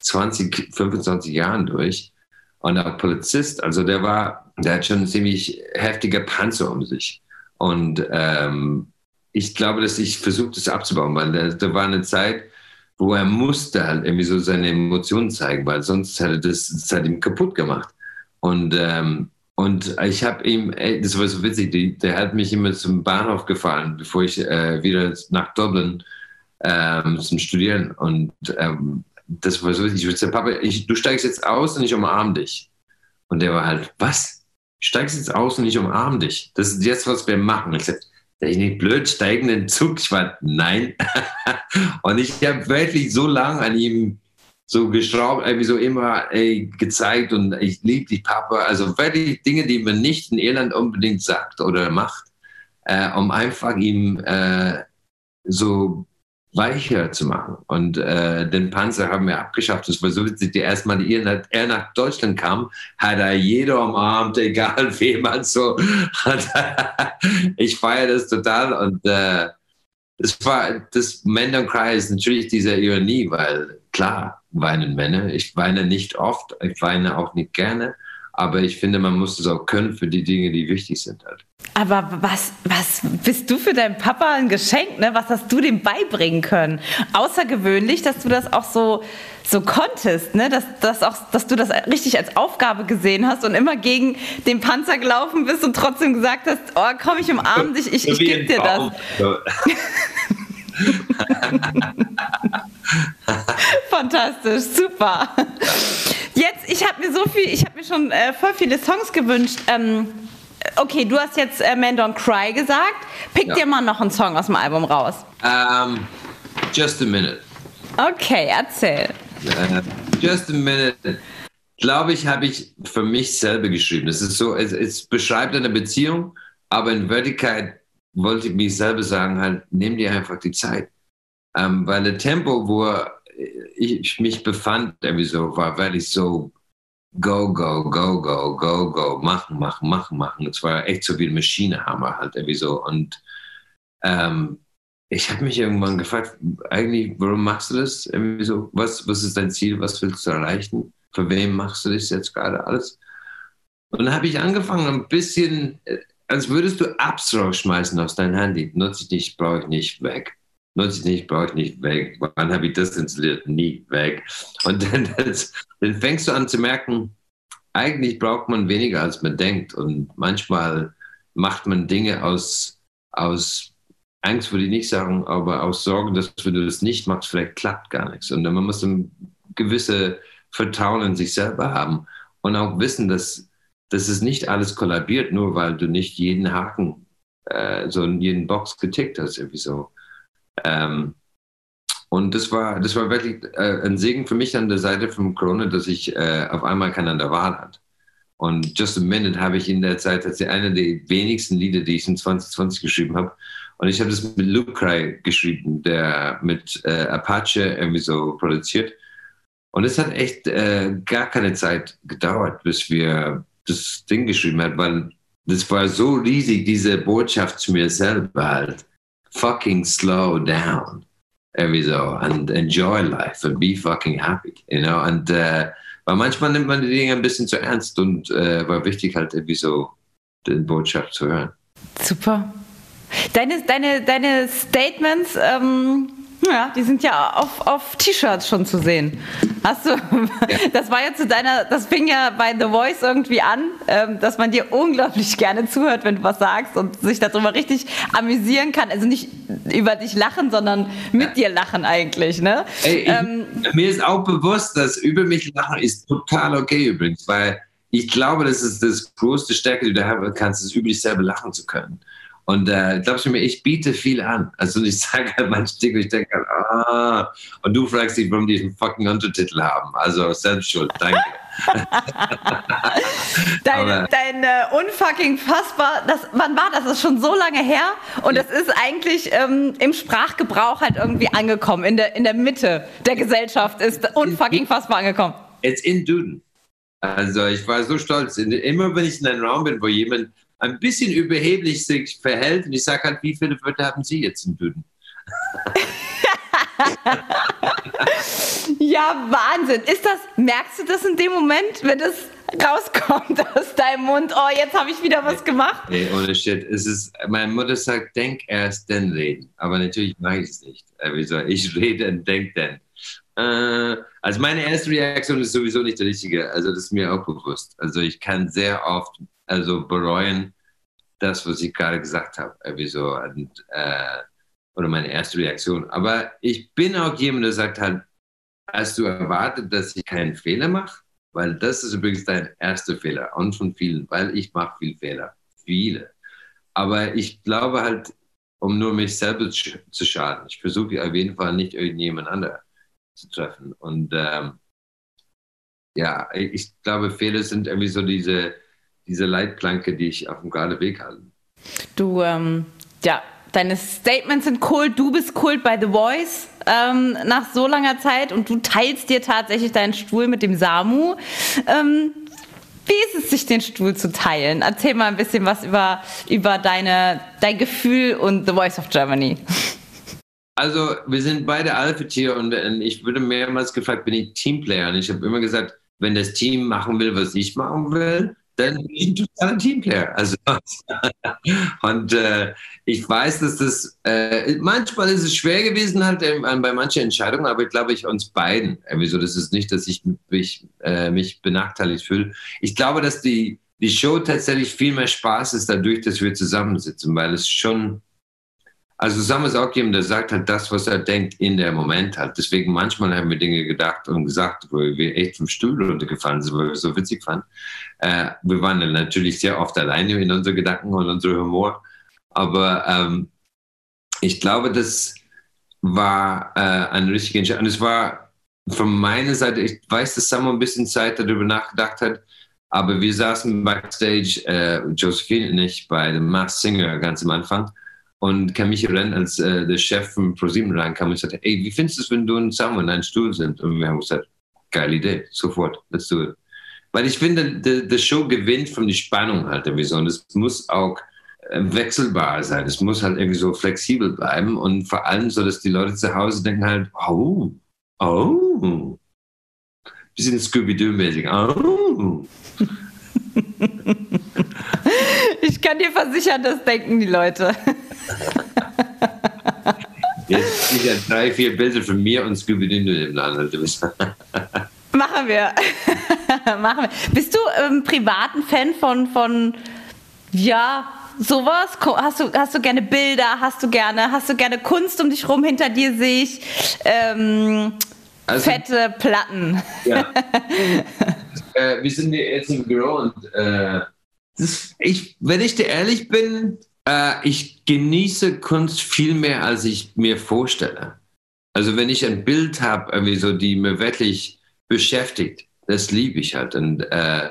20, 25 Jahren durch. Und der Polizist, also der war, der hat schon ziemlich heftige Panzer um sich. Und ähm, ich glaube, dass ich versucht, das abzubauen, weil da war eine Zeit, wo er musste halt irgendwie so seine Emotionen zeigen, weil sonst hätte das, das hat ihm kaputt gemacht. Und, ähm, und ich habe ihm, das war so witzig, die, der hat mich immer zum Bahnhof gefahren, bevor ich äh, wieder nach Dublin ähm, zum Studieren. Und ähm, das war so. Ich würde sagen, Papa, ich, du steigst jetzt aus und ich umarme dich. Und der war halt, was? Steigst jetzt aus und ich umarme dich. Das ist jetzt, was wir machen. Ich sagte, der ist nicht blöd, steigen den Zug. Ich war, nein. und ich habe wirklich so lange an ihm so geschraubt, irgendwie so immer ey, gezeigt und ich liebe dich, Papa. Also wirklich Dinge, die man nicht in Irland unbedingt sagt oder macht, äh, um einfach ihm äh, so weicher zu machen. Und äh, den Panzer haben wir abgeschafft. Das war so witzig. Die erste Mal, die er nach Deutschland kam, hat er jeder umarmt, egal wem. Also, ich feiere das total. Und äh, das war, das Men Don't Cry ist natürlich diese Ironie, weil klar weinen Männer. Ich weine nicht oft, ich weine auch nicht gerne. Aber ich finde, man muss es auch können für die Dinge, die wichtig sind halt. Aber was, was bist du für deinen Papa ein Geschenk, ne? Was hast du dem beibringen können? Außergewöhnlich, dass du das auch so, so konntest, ne? Dass, dass, auch, dass du das richtig als Aufgabe gesehen hast und immer gegen den Panzer gelaufen bist und trotzdem gesagt hast, oh komm, ich umarme dich, ich, ich gebe dir das. Fantastisch, super. Jetzt, ich habe mir so viel, ich habe mir schon äh, voll viele Songs gewünscht. Ähm, okay, du hast jetzt äh, Man Don't Cry gesagt. Pick ja. dir mal noch einen Song aus dem Album raus. Um, just a minute. Okay, erzähl. Uh, just a minute. Glaube ich, habe ich für mich selber geschrieben. Es ist so, es, es beschreibt eine Beziehung, aber in Wirklichkeit wollte ich mich selber sagen, halt, nimm dir einfach die Zeit. Ähm, weil das Tempo, wo ich mich befand, irgendwie so, war wirklich so go, go, go, go, go, go, machen, machen, machen, machen. Es war echt so wie eine Maschinehammer halt so. Und ähm, ich habe mich irgendwann gefragt, eigentlich, warum machst du das? So, was, was ist dein Ziel? Was willst du erreichen? Für wem machst du das jetzt gerade alles? Und dann habe ich angefangen, ein bisschen, als würdest du Apps rausschmeißen aus deinem Handy. Nutze ich nicht, brauche ich nicht, weg. Nutze ich nicht, brauche ich nicht, weg. Wann habe ich das installiert? Nie, weg. Und dann, das, dann fängst du an zu merken, eigentlich braucht man weniger, als man denkt. Und manchmal macht man Dinge aus, aus Angst, würde ich nicht sagen, aber aus Sorgen, dass wenn du das nicht machst, vielleicht klappt gar nichts. Und man muss ein gewisse Vertrauen in sich selber haben und auch wissen, dass, dass es nicht alles kollabiert, nur weil du nicht jeden Haken, äh, so jeden Box getickt hast, irgendwie so. Ähm, und das war, das war wirklich äh, ein Segen für mich an der Seite von Corona, dass ich äh, auf einmal keinen an der Wahl hatte. Und Just a Minute habe ich in der Zeit, das ist einer der wenigsten Lieder, die ich in 2020 geschrieben habe. Und ich habe das mit Luke Cry geschrieben, der mit äh, Apache irgendwie so produziert. Und es hat echt äh, gar keine Zeit gedauert, bis wir das Ding geschrieben haben, weil das war so riesig, diese Botschaft zu mir selber halt. Fucking slow down. Irgendwie so. And enjoy life and be fucking happy. You know? Und äh, weil manchmal nimmt man die Dinge ein bisschen zu ernst und äh, war wichtig halt irgendwie so die Botschaft zu hören. Super. Deine, deine, deine Statements, ähm, ja, die sind ja auf, auf T-Shirts schon zu sehen. Hast du, das war ja zu deiner, das fing ja bei The Voice irgendwie an, ähm, dass man dir unglaublich gerne zuhört, wenn du was sagst und sich darüber richtig amüsieren kann. Also nicht über dich lachen, sondern mit dir lachen eigentlich. Ne? Ey, ich, ähm, mir ist auch bewusst, dass über mich lachen ist total okay übrigens, weil ich glaube, das ist das größte Stärke, die du haben kannst, ist über dich selber lachen zu können. Und äh, glaubst du mir, ich biete viel an. Also ich sage halt manche Dinge, ich denke, ah, und du fragst dich, warum die einen fucking Untertitel haben. Also Selbstschuld, danke. dein, Aber, dein äh, unfucking fassbar, das, wann war das? Das ist schon so lange her und ja. das ist eigentlich ähm, im Sprachgebrauch halt irgendwie angekommen. In der, in der Mitte der Gesellschaft ist unfucking fassbar angekommen. It's in Duden. Also ich war so stolz. Immer wenn ich in einem Raum bin, wo jemand ein bisschen überheblich sich verhält. Und ich sage halt, wie viele Wörter haben Sie jetzt in Düden? ja, Wahnsinn. Ist das, merkst du das in dem Moment, wenn das rauskommt aus deinem Mund? Oh, jetzt habe ich wieder was gemacht. Nee, ohne Shit. Es ist, meine Mutter sagt, denk erst, dann reden. Aber natürlich mache ich es nicht. Äh, wieso? Ich rede und denk dann. Äh, also meine erste Reaktion ist sowieso nicht die richtige. Also das ist mir auch bewusst. Also ich kann sehr oft also bereuen das, was ich gerade gesagt habe. Wieso? Und, äh, oder meine erste Reaktion. Aber ich bin auch jemand, der sagt halt, hast du erwartet, dass ich keinen Fehler mache? Weil das ist übrigens dein erster Fehler und von vielen, weil ich mache viele Fehler. Viele. Aber ich glaube halt, um nur mich selber zu schaden. Ich versuche auf jeden Fall nicht irgendjemand anderen zu treffen. Und ähm, ja, ich glaube, Fehler sind irgendwie so diese, diese Leitplanke, die ich auf dem geraden Weg halte. Du, ähm, ja, deine Statements sind cool, du bist cool bei The Voice ähm, nach so langer Zeit und du teilst dir tatsächlich deinen Stuhl mit dem Samu. Ähm, wie ist es, sich den Stuhl zu teilen? Erzähl mal ein bisschen was über, über deine, dein Gefühl und The Voice of Germany. Also, wir sind beide Alpha-Tier und ich wurde mehrmals gefragt, bin ich Teamplayer? Und ich habe immer gesagt, wenn das Team machen will, was ich machen will, dann bin ich ein totaler Teamplayer. Also, und äh, ich weiß, dass das, äh, manchmal ist es schwer gewesen halt äh, bei manchen Entscheidungen, aber ich glaube, ich uns beiden, wieso das ist nicht, dass ich mich, äh, mich benachteiligt fühle. Ich glaube, dass die, die Show tatsächlich viel mehr Spaß ist dadurch, dass wir zusammensitzen, weil es schon also Sam ist auch jemand, der sagt halt das, was er denkt in der Moment halt. Deswegen manchmal haben wir Dinge gedacht und gesagt, wo wir echt vom Stuhl runtergefallen sind, weil wir es so witzig fanden. Äh, wir waren dann natürlich sehr oft alleine in unseren Gedanken und unserem Humor. Aber ähm, ich glaube, das war äh, eine richtige Entscheidung. Und es war von meiner Seite, ich weiß, dass Sam ein bisschen Zeit darüber nachgedacht hat, aber wir saßen backstage, äh, Josephine und ich, bei dem Mass Singer ganz am Anfang. Und kam Michael Renn als äh, der Chef von ProSieben reinkam und sagte, ey, wie findest du es, wenn du und Samuel in einem Stuhl sind? Und wir haben gesagt, geile Idee, sofort, let's do it. Weil ich finde, die, Show gewinnt von der Spannung halt irgendwie so. Und es muss auch äh, wechselbar sein. Es muss halt irgendwie so flexibel bleiben und vor allem so, dass die Leute zu Hause denken halt, oh, oh, bisschen Scooby-Doo-mäßig, oh. kann dir versichern, das denken die Leute. Jetzt sind ja drei, vier Bilder von mir und Scooby-Doo im Land. Machen wir. Machen wir. Bist du ähm, privaten Fan von, von ja, sowas? Hast du, hast du gerne Bilder? Hast du gerne, hast du gerne Kunst um dich rum? Hinter dir sehe ich ähm, also, fette Platten. Ja. äh, wir sind jetzt im Büro und äh, das, ich, wenn ich dir ehrlich bin, äh, ich genieße Kunst viel mehr, als ich mir vorstelle. Also wenn ich ein Bild habe, irgendwie so, die mir wirklich beschäftigt, das liebe ich halt. Und äh,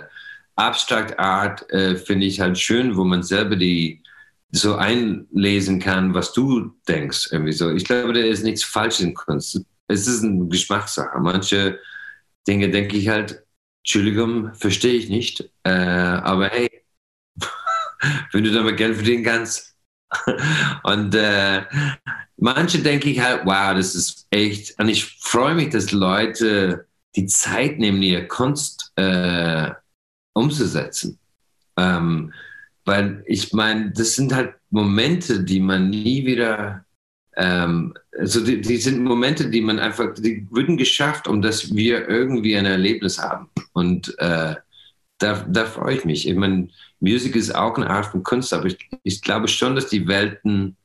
Abstract Art äh, finde ich halt schön, wo man selber die so einlesen kann, was du denkst. Irgendwie so. Ich glaube, da ist nichts falsch in Kunst. Es ist eine Geschmackssache. Manche Dinge denke ich halt, Entschuldigung, verstehe ich nicht. Äh, aber hey, wenn du damit Geld verdienen kannst. Und äh, manche denke ich halt, wow, das ist echt. Und ich freue mich, dass Leute die Zeit nehmen, ihre Kunst äh, umzusetzen. Ähm, weil ich meine, das sind halt Momente, die man nie wieder, ähm, also die, die, sind Momente, die man einfach, die würden geschafft, um dass wir irgendwie ein Erlebnis haben. Und äh, da, da freue ich mich. Ich meine, Musik ist auch eine Art von Kunst, aber ich, ich glaube schon, dass die Welten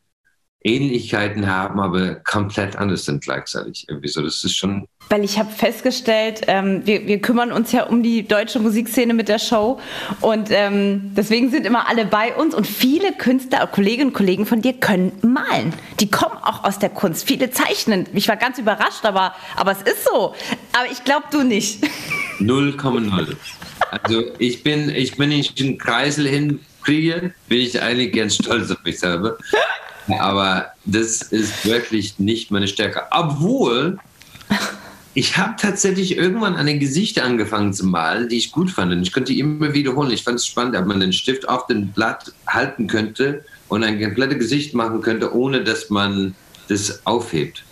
Ähnlichkeiten haben, aber komplett anders sind gleichzeitig. Irgendwie so, das ist schon. Weil ich habe festgestellt, ähm, wir, wir kümmern uns ja um die deutsche Musikszene mit der Show und ähm, deswegen sind immer alle bei uns und viele Künstler, Kolleginnen und Kollegen von dir können malen. Die kommen auch aus der Kunst. Viele zeichnen. Ich war ganz überrascht, aber, aber es ist so. Aber ich glaube, du nicht. 0,0. Also ich bin, ich bin in den Kreisel hinkriege, bin ich eigentlich ganz stolz auf mich selber. Aber das ist wirklich nicht meine Stärke. Obwohl, ich habe tatsächlich irgendwann an den Gesichtern angefangen zu malen, die ich gut fand. Und ich konnte die immer wiederholen. Ich fand es spannend, ob man den Stift auf dem Blatt halten könnte und ein komplettes Gesicht machen könnte, ohne dass man das aufhebt.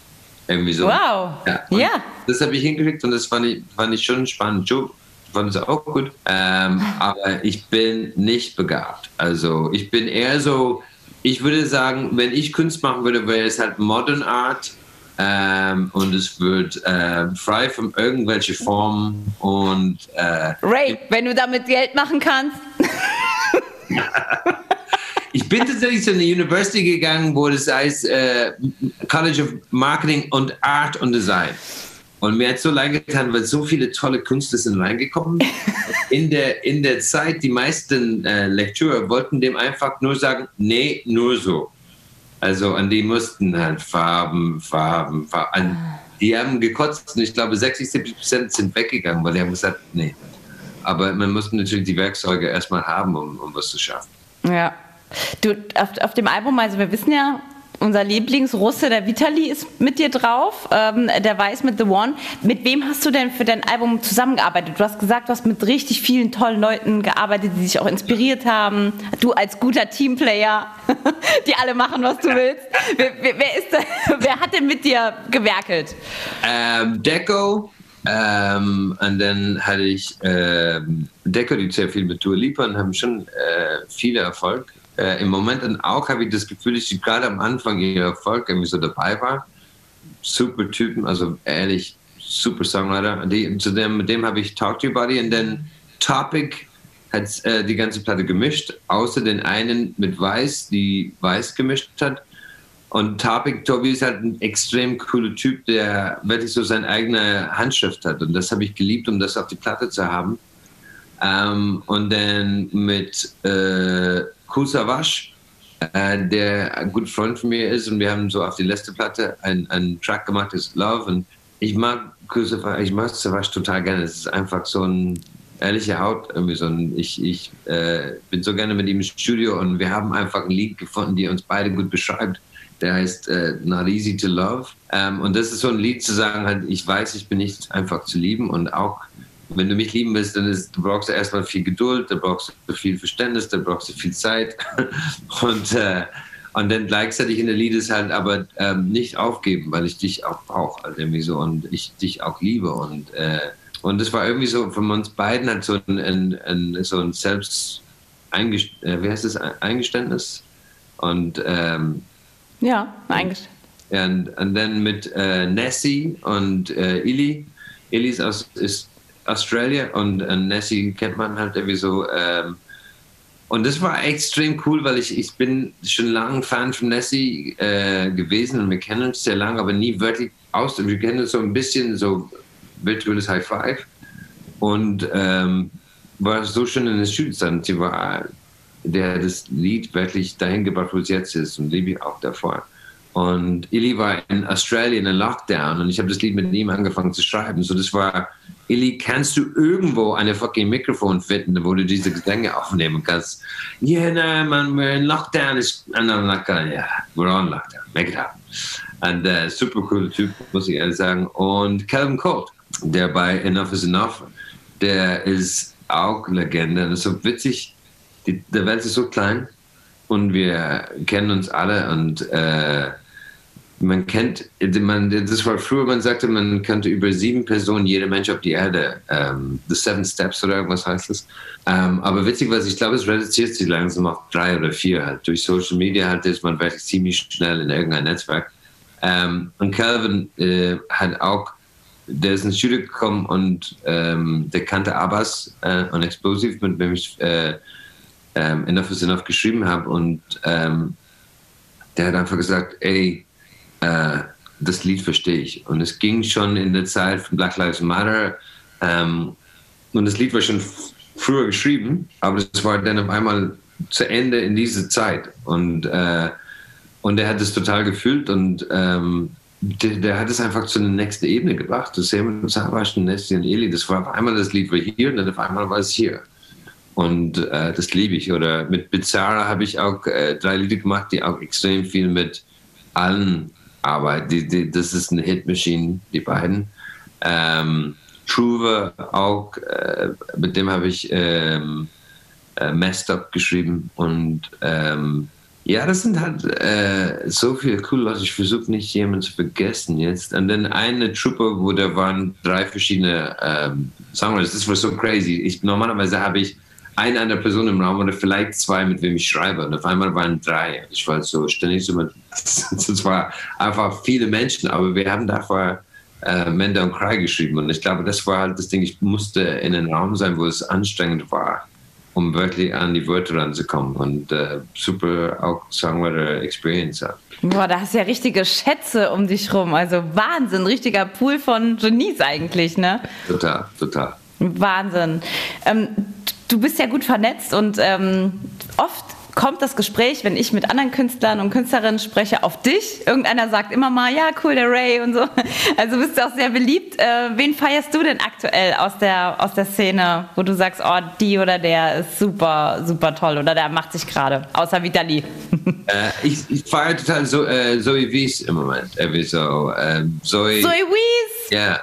Irgendwie so. Wow. Ja. ja. Das habe ich hingekriegt und das fand ich, fand ich schon spannend. Joe fand es auch gut. Ähm, aber ich bin nicht begabt. Also ich bin eher so ich würde sagen, wenn ich Kunst machen würde, wäre es halt Modern Art ähm, und es wird äh, frei von irgendwelchen Formen und äh, Ray, wenn du damit Geld machen kannst. ich bin tatsächlich zu einer University gegangen, wo das heißt äh, College of Marketing und Art und Design. Und mir hat so leid getan, weil so viele tolle Künstler sind reingekommen. In der, in der Zeit, die meisten äh, Lektüre wollten dem einfach nur sagen, nee, nur so. Also an die mussten halt Farben, Farben, Farben. Die haben gekotzt und ich glaube 60, 70 Prozent sind weggegangen, weil die haben gesagt, nee. Aber man muss natürlich die Werkzeuge erstmal haben, um, um was zu schaffen. Ja. Du, auf, auf dem Album, also wir wissen ja, unser Lieblingsrusse, der Vitali, ist mit dir drauf. Ähm, der weiß mit The One. Mit wem hast du denn für dein Album zusammengearbeitet? Du hast gesagt, du hast mit richtig vielen tollen Leuten gearbeitet, die sich auch inspiriert haben. Du als guter Teamplayer, die alle machen, was du willst. Wer, wer, wer ist da, wer hat denn mit dir gewerkelt? Ähm, Deco. Ähm, und dann hatte ich ähm, Deco, die sehr viel mit Tour liefern, haben schon äh, viel Erfolg äh, im Moment auch habe ich das Gefühl, dass sie gerade am Anfang ihrer Erfolg irgendwie so dabei war. Super Typen, also ehrlich, super Songwriter. Die, zu dem, mit dem habe ich Talk to Your Body und dann Topic hat äh, die ganze Platte gemischt, außer den einen mit Weiß, die Weiß gemischt hat. Und Topic, Tobi ist halt ein extrem cooler Typ, der wirklich so seine eigene Handschrift hat. Und das habe ich geliebt, um das auf die Platte zu haben. Ähm, und dann mit äh, Savage, äh, der ein guter Freund von mir ist und wir haben so auf die letzte Platte einen, Track gemacht, das ist Love und ich mag Savage, ich mag Savage total gerne. Es ist einfach so ein ehrliche Haut irgendwie so ein, ich, ich äh, bin so gerne mit ihm im Studio und wir haben einfach ein Lied gefunden, die uns beide gut beschreibt. Der heißt äh, Not Easy to Love. Ähm, und das ist so ein Lied zu sagen, halt, ich weiß, ich bin nicht einfach zu lieben und auch wenn du mich lieben willst, dann ist, du brauchst du erstmal viel Geduld, da brauchst du viel Verständnis, da brauchst du viel Zeit. und, äh, und dann gleichzeitig in der Lied ist halt aber ähm, nicht aufgeben, weil ich dich auch brauche, also irgendwie so und ich dich auch liebe. Und, äh, und das war irgendwie so von uns beiden halt so ein, ein, ein so ein Selbst, Eingest äh, wie heißt das? Eingeständnis. Und ähm, ja, eingeständnis. Und, und dann mit äh, Nessie und äh, Illy. Illy ist aus ist Australia und äh, Nessie kennt man halt irgendwie so. Ähm, und das war extrem cool, weil ich, ich bin schon lange Fan von Nessie äh, gewesen und wir kennen uns sehr lange, aber nie wirklich aus. Wir kennen uns so ein bisschen so virtuelles High Five und ähm, war so schön in der Studienzeit. Sie war, der das Lied wirklich dahin gebracht, wo es jetzt ist und liebe auch davor. Und Illy war in Australien in Lockdown und ich habe das Lied mit ihm angefangen zu schreiben. So, das war, Illy, kannst du irgendwo eine fucking Mikrofon finden, wo du diese Gesänge aufnehmen kannst? Yeah, no, man, we're in Lockdown. It's, and yeah, we're on Lockdown. Make it happen. Und uh, super cooler Typ, muss ich ehrlich sagen. Und Calvin Colt, der bei Enough is Enough, der ist auch Legende. Das ist so witzig. Die, der Welt ist so klein und wir kennen uns alle und äh, man kennt, man, das war früher, man sagte, man kannte über sieben Personen jeder Mensch auf die Erde, ähm, The Seven Steps oder irgendwas heißt das. Ähm, aber witzig was, ich glaube, es reduziert sich langsam auf drei oder vier halt. Durch Social Media halt ist man wirklich ziemlich schnell in irgendein Netzwerk. Ähm, und Calvin äh, hat auch, der ist ins Studio gekommen und ähm, der kannte Abbas äh, und Explosive, mit dem ich äh, ähm, Enough is Enough geschrieben habe und ähm, der hat einfach gesagt, ey, äh, das Lied verstehe ich. Und es ging schon in der Zeit von Black Lives Matter. Ähm, und das Lied war schon früher geschrieben, aber es war dann auf einmal zu Ende in dieser Zeit. Und, äh, und er hat es total gefühlt und ähm, der, der, hat es einfach zu der nächsten Ebene gebracht. Das Sam Savas und Nessie und Eli, das war auf einmal das Lied war hier und dann auf einmal war es hier. Und äh, das liebe ich. Oder mit Bizarra habe ich auch äh, drei Lieder gemacht, die auch extrem viel mit allen aber die, die, das ist eine Hitmaschine, die beiden. Ähm, Truve auch, äh, mit dem habe ich ähm, äh, Messed Up geschrieben und ähm, ja, das sind halt äh, so viele coole Leute. Ich versuche nicht jemanden zu vergessen jetzt. Und dann eine Truppe, wo da waren drei verschiedene ähm, Songwriters. Das war so crazy. Ich, normalerweise habe ich eine andere Person im Raum oder vielleicht zwei, mit wem ich schreibe. Und auf einmal waren drei. Ich war so ständig so mit, es war einfach viele Menschen, aber wir haben davor äh, Mender und Cry geschrieben. Und ich glaube, das war halt das Ding, ich musste in einem Raum sein, wo es anstrengend war, um wirklich an die Wörter ranzukommen und äh, super auch Songwriter Experience hat. Boah, da hast du ja richtige Schätze um dich rum. Also Wahnsinn, richtiger Pool von Genies eigentlich, ne? Total, total. Wahnsinn. Ähm, du bist ja gut vernetzt und ähm, oft kommt das Gespräch, wenn ich mit anderen Künstlern und Künstlerinnen spreche, auf dich. Irgendeiner sagt immer mal, ja, cool, der Ray und so. Also bist du auch sehr beliebt. Äh, wen feierst du denn aktuell aus der, aus der Szene, wo du sagst, oh, die oder der ist super, super toll oder der macht sich gerade, außer Vitali? Äh, ich, ich feiere total so, äh, Zoe Wies im Moment. Irgendwie so, äh, Zoe, Zoe Wies? Ja,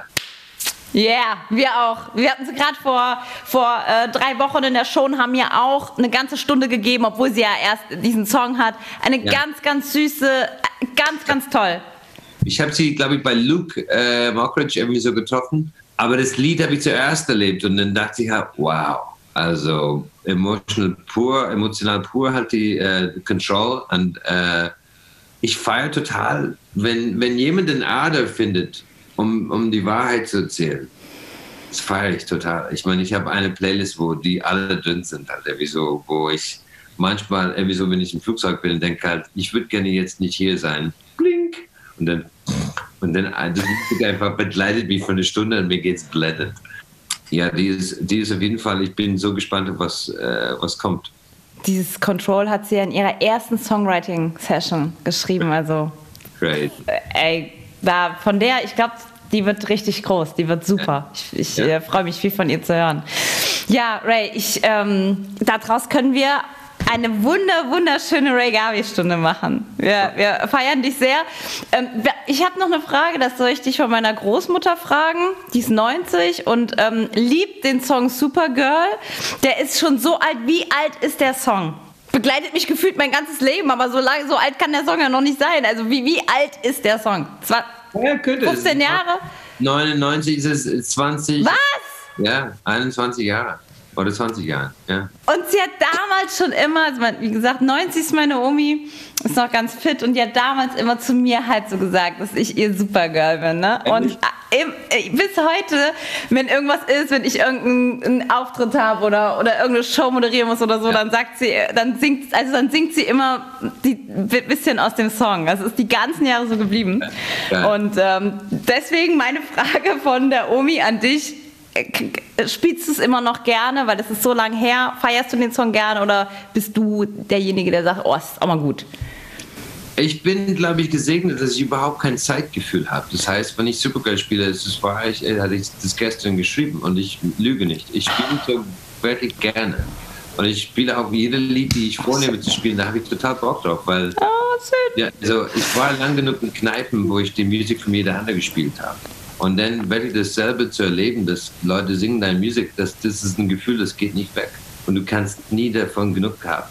ja, yeah, wir auch. Wir hatten sie gerade vor, vor äh, drei Wochen in der Show und haben ihr auch eine ganze Stunde gegeben, obwohl sie ja erst diesen Song hat. Eine ja. ganz, ganz süße, äh, ganz, ganz toll. Ich habe sie, glaube ich, bei Luke äh, Mockridge irgendwie so getroffen. Aber das Lied habe ich zuerst erlebt und dann dachte ich halt, wow. Also emotional pur, emotional pur halt die äh, Control und äh, ich feiere total, wenn, wenn jemand den Ader findet um, um die Wahrheit zu erzählen. Das feiere ich total. Ich meine, ich habe eine Playlist, wo die alle drin sind, halt, irgendwie so, wo ich manchmal, irgendwie so, wenn ich im Flugzeug bin, denke halt, ich würde gerne jetzt nicht hier sein. Blink! Und dann, und dann das einfach begleitet mich für eine Stunde und mir geht's blendet. Ja, die ist, die ist auf jeden Fall, ich bin so gespannt, was, äh, was kommt. Dieses Control hat sie ja in ihrer ersten Songwriting-Session geschrieben, also. Great. Äh, ey, da, von der, ich glaube, die wird richtig groß, die wird super. Ich, ich ja. äh, freue mich viel von ihr zu hören. Ja, Ray, ich, ähm, daraus können wir eine wunder, wunderschöne Ray Garvey-Stunde machen. Wir, wir, feiern dich sehr. Ähm, ich habe noch eine Frage, das soll ich dich von meiner Großmutter fragen. Die ist 90 und ähm, liebt den Song Supergirl. Der ist schon so alt. Wie alt ist der Song? Begleitet mich gefühlt mein ganzes Leben, aber so, lang, so alt kann der Song ja noch nicht sein. Also wie, wie alt ist der Song? Zwar ja, 15 Jahre? 99 ist es 20. Was? Ja, 21 Jahre. Oder 20 Jahre, ja. Und sie hat damals schon immer, also wie gesagt, 90 ist meine Omi, ist noch ganz fit und die hat damals immer zu mir halt so gesagt, dass ich ihr Supergirl bin. Ne? Und äh, bis heute, wenn irgendwas ist, wenn ich irgendeinen Auftritt habe oder, oder irgendeine Show moderieren muss oder so, ja. dann sagt sie, dann singt, also dann singt sie immer die bisschen aus dem Song. Das ist die ganzen Jahre so geblieben. Ja. Und ähm, deswegen meine Frage von der Omi an dich spielst du es immer noch gerne, weil das ist so lang her? Feierst du den Song gerne oder bist du derjenige, der sagt, oh, ist auch mal gut? Ich bin, glaube ich, gesegnet, dass ich überhaupt kein Zeitgefühl habe. Das heißt, wenn ich Supergirl spiele, das war ich, äh, hatte ich das gestern geschrieben und ich lüge nicht. Ich spiele so wirklich gerne. Und ich spiele auch jede Lied, die ich vornehme zu spielen, da habe ich total Bock drauf, weil oh, ja, also ich war lang genug in Kneipen, wo ich die Musik von jeder andere gespielt habe. Und dann wirklich dasselbe zu erleben, dass Leute singen deine Musik, das, das ist ein Gefühl, das geht nicht weg. Und du kannst nie davon genug haben.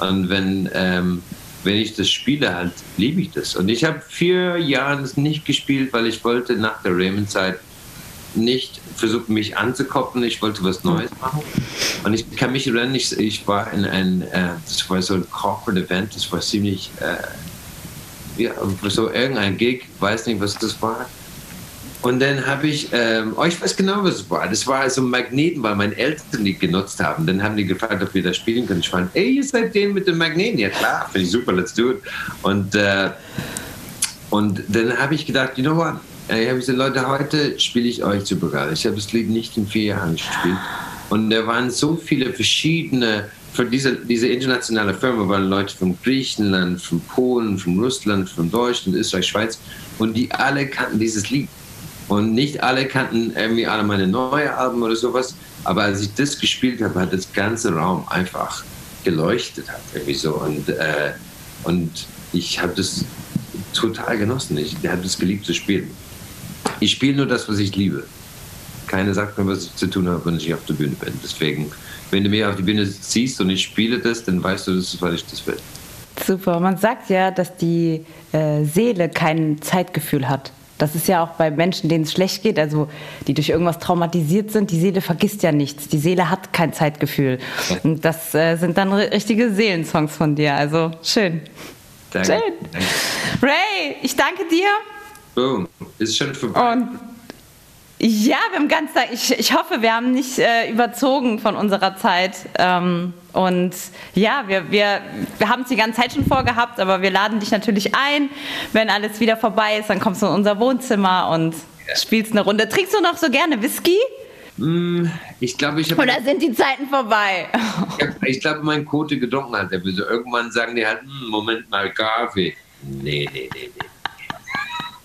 Und wenn, ähm, wenn ich das spiele, halt liebe ich das. Und ich habe vier Jahre das nicht gespielt, weil ich wollte nach der Raymond-Zeit nicht versuchen, mich anzukoppeln. Ich wollte was Neues machen. Und ich kann mich erinnern, ich, ich war in ein, äh, das war so ein Corporate Event, das war ziemlich, äh, ja, so irgendein Gig, weiß nicht, was das war. Und dann habe ich, ähm, oh, ich weiß genau, was es war. Das war so ein Magneten, weil meine Eltern die genutzt haben. Dann haben die gefragt, ob wir das spielen können. Ich fand, ey, ihr seid den mit dem Magneten. Ja klar, finde ich super, let's do it. Und, äh, und dann habe ich gedacht, you know what? Ich habe gesagt, Leute, heute spiele ich euch super geil. Ich habe das Lied nicht in vier Jahren gespielt. Und da waren so viele verschiedene, für diese, diese internationale Firma waren Leute von Griechenland, von Polen, von Russland, von Deutschland, Österreich, Schweiz. Und die alle kannten dieses Lied. Und nicht alle kannten irgendwie alle meine neuen Alben oder sowas. Aber als ich das gespielt habe, hat das ganze Raum einfach geleuchtet. Hat irgendwie so. Und, äh, und ich habe das total genossen. Ich habe das geliebt zu spielen. Ich spiele nur das, was ich liebe. Keiner sagt mir, was ich zu tun habe, wenn ich auf der Bühne bin. Deswegen, wenn du mich auf die Bühne ziehst und ich spiele das, dann weißt du, das ist, weil ich das will. Super. Man sagt ja, dass die äh, Seele kein Zeitgefühl hat. Das ist ja auch bei Menschen, denen es schlecht geht, also die durch irgendwas traumatisiert sind, die Seele vergisst ja nichts. Die Seele hat kein Zeitgefühl. Und das äh, sind dann richtige Seelensongs von dir. Also schön. Danke. Schön. Ray, ich danke dir. Boom. Ist schon vorbei. Und ja, wir haben ganz, ich, ich hoffe, wir haben nicht äh, überzogen von unserer Zeit. Ähm, und ja, wir, wir, wir haben es die ganze Zeit schon vorgehabt, aber wir laden dich natürlich ein. Wenn alles wieder vorbei ist, dann kommst du in unser Wohnzimmer und spielst eine Runde. Trinkst du noch so gerne Whisky? Mm, ich glaube, ich habe. Oder sind die Zeiten vorbei? ich glaube, mein Kote getrunken hat. Also irgendwann sagen die halt, hm, Moment mal, Kaffee. Nee, nee, nee, nee.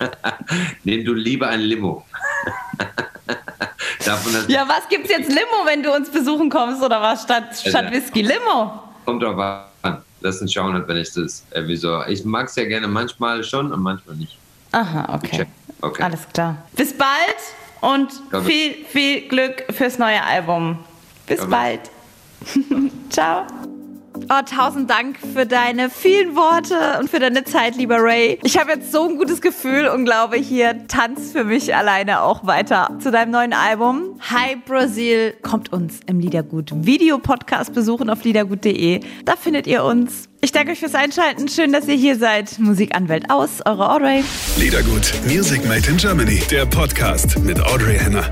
Nimm du lieber ein Limo. Ja, was gibt's jetzt Limo, wenn du uns besuchen kommst oder was statt, also, statt Whisky? Limo? Kommt drauf an. Lass uns schauen, wenn ich das. Äh, wieso? Ich mag es ja gerne manchmal schon und manchmal nicht. Aha, okay. okay. Alles klar. Bis bald und viel, viel Glück fürs neue Album. Bis bald. Ciao. Oh, tausend Dank für deine vielen Worte und für deine Zeit, lieber Ray. Ich habe jetzt so ein gutes Gefühl und glaube, hier tanzt für mich alleine auch weiter zu deinem neuen Album. Hi Brasil kommt uns im Liedergut Video Podcast besuchen auf liedergut.de. Da findet ihr uns. Ich danke euch fürs Einschalten. Schön, dass ihr hier seid. Musikanwält aus, eure Audrey. Liedergut, Music Made in Germany, der Podcast mit Audrey Henner.